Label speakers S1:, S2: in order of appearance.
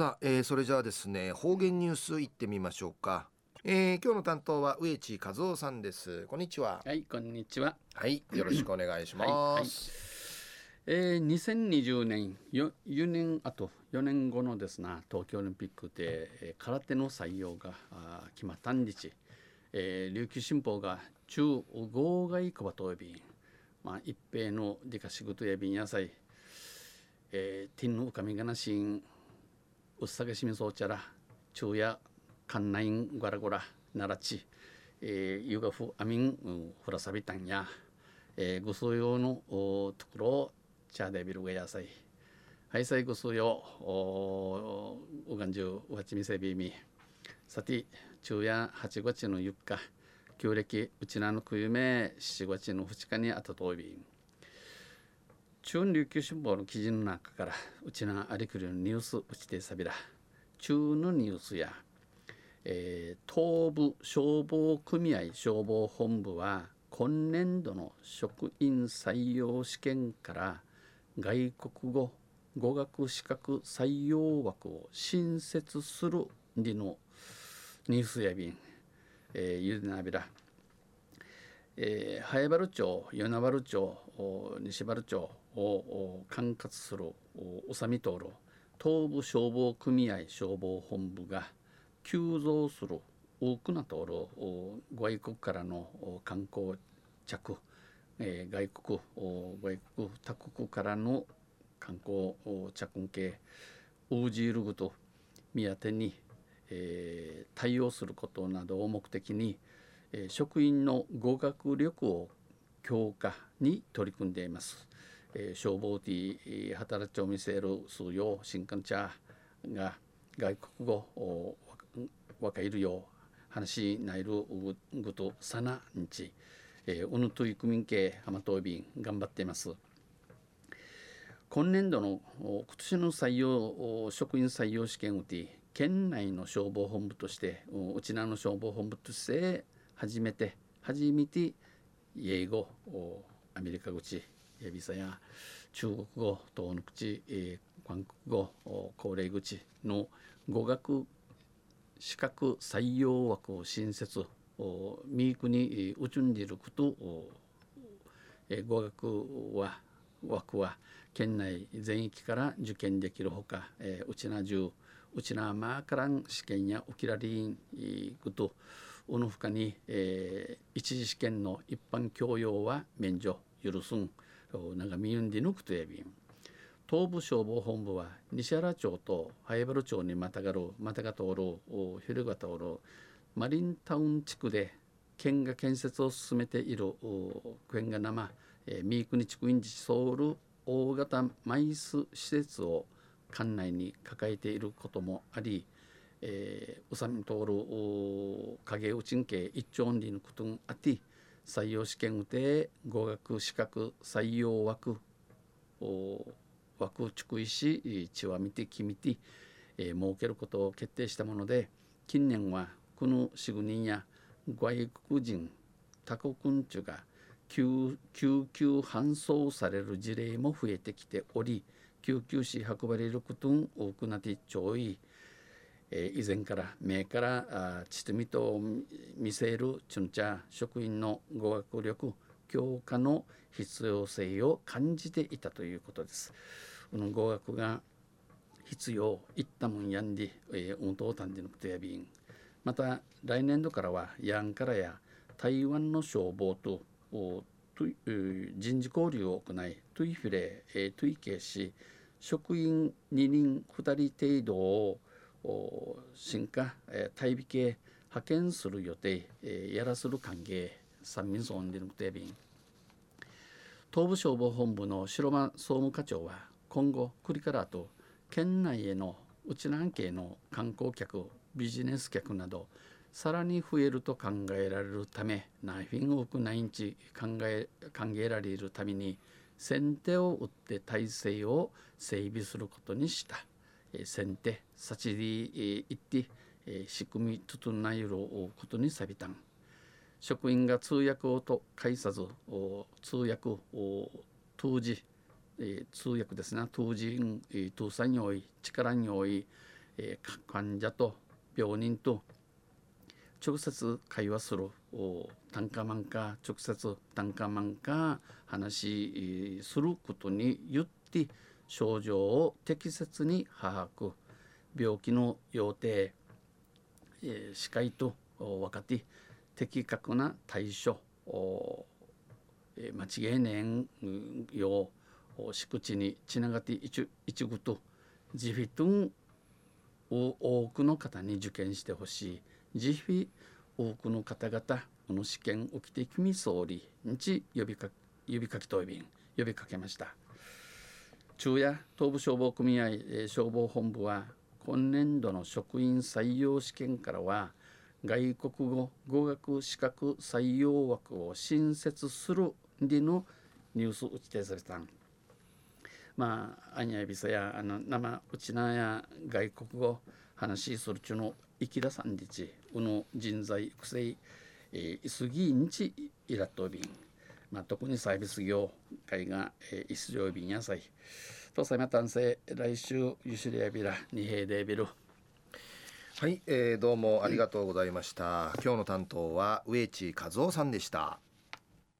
S1: さあ、えー、それじゃあですね方言ニュースいってみましょうか、えー、今日の担当は植地和夫さんです。こんにちは。
S2: はいこんにちは。
S1: はいよろしくお願いします、はいはい、
S2: えー、2020年よ4年あと4年後のですな東京オリンピックで、えー、空手の採用があ決まったん日、えー、琉球新報が中号外小鳩便まあ一平のディカシグトや便野菜えー、ティンの浮かみがなしんうっさげしみそうちゃら。昼夜かんないんごらごら。ならち、えー、ゆがふあみんふらさびたんや、えー、ぐすよのところをチャーデビルがやさいはいさいぐすよおうがんじゅうわちみせびみ。さて昼夜8月のゆっか。旧暦うちなのくゆめ7月の2日にあたとおびん。中琉球新報の記事の中からうちなありくりのニュースうちてさびら。中のニュースや、えー、東部消防組合消防本部は今年度の職員採用試験から外国語語学資格採用枠を新設するりのニュースやびん、えー、ゆでなびら。えー、早原町与那原町西原町を管轄する宇佐美灯東部消防組合消防本部が急増する多くなとる外国からの観光着、えー、外国外国他国からの観光着系ウージールグと目当てに、えー、対応することなどを目的に、え、職員の語学力を強化に取り組んでいます。えー、消防ティ働きを見せる数用新幹茶が外国語をわかるよう話ないるぐとさなにち、えー、うぬといくみんけ浜東便頑張っています。今年度の今年の採用職員採用試験をて県内の消防本部としてうちなの消防本部として初めて初めて英語アメリカ口エビサや中国語東の口、えー、韓国語高齢口の語学資格採用枠を新設ミークにうちんでいることえ語学は枠は県内全域から受験できるほか、えー、うちな中うちなまからん試験やおきらりんこと、うぬふかに、えー、一次試験の一般教養は免除許すん。長見ゆんでぬくとやびん東部消防本部は西原町と早原町にまたがるまたが通る昼が通るマリンタウン地区で県が建設を進めている県が生、えー、三国地区インジソウル大型マイス施設を館内に抱えていることもあり、えー、うさみ通る影内んけ一丁にのことがあって採用試験で語学資格採用枠お枠を逐意し血は見てきみて、えー、設けることを決定したもので近年はこの仕組みや外国人他国ん中が救急搬送される事例も増えてきており救急士運ばれることも多くなってちょい、えー、以前から目からあちとみと見せるチュンチャ職員の語学力強化の必要性を感じていたということです。この語学が必要いったもんやんで、えー、運動単でのことやびんまた来年度からはヤンからや台湾の消防と人事交流を行いトゥイフレ、えトゥイケし職員2人2人程度を新化、え対比系派遣する予定、えやらする歓迎三民村でのテビン東部消防本部の白間総務課長は今後栗からと県内への内南系の観光客ビジネス客などさらに増えると考えられるためナイフィング奥ナインチ考え考えられるために先手を打って体制を整備することにした。先手さちり行って仕組み整えることにさびたん。職員が通訳をと介さず通訳を当時通訳ですね当時通産におい力におい、患者と病人と直接会話する単価マンか直接単価マンか話することによって症状を適切に把握。病気の要定、えー、視界と分かって的確な対処。えー、間違いねんよ敷地にちながって一ぐと自費とを多くの方に受験してほしい。自費多くの方々この試験起きてきみ総理に呼びか呼びかき答弁呼びかけました。中夜東部消防組合、え消防本部は今年度の職員採用試験からは外国語語学資格採用枠を新設するでのニュース打ち手されたん。まあアニャビサやあの生うちなや外国語話するちゅの生きださんでちうの人材育成えー、いすぎんちいらっとびん、まあ、特にサービス業界が、えー、いすじょうびんやさいとさまたんせ来週ゆしりやびらにへいでびる
S1: はい、えー、どうもありがとうございました、今日の担当は植地和夫さんでした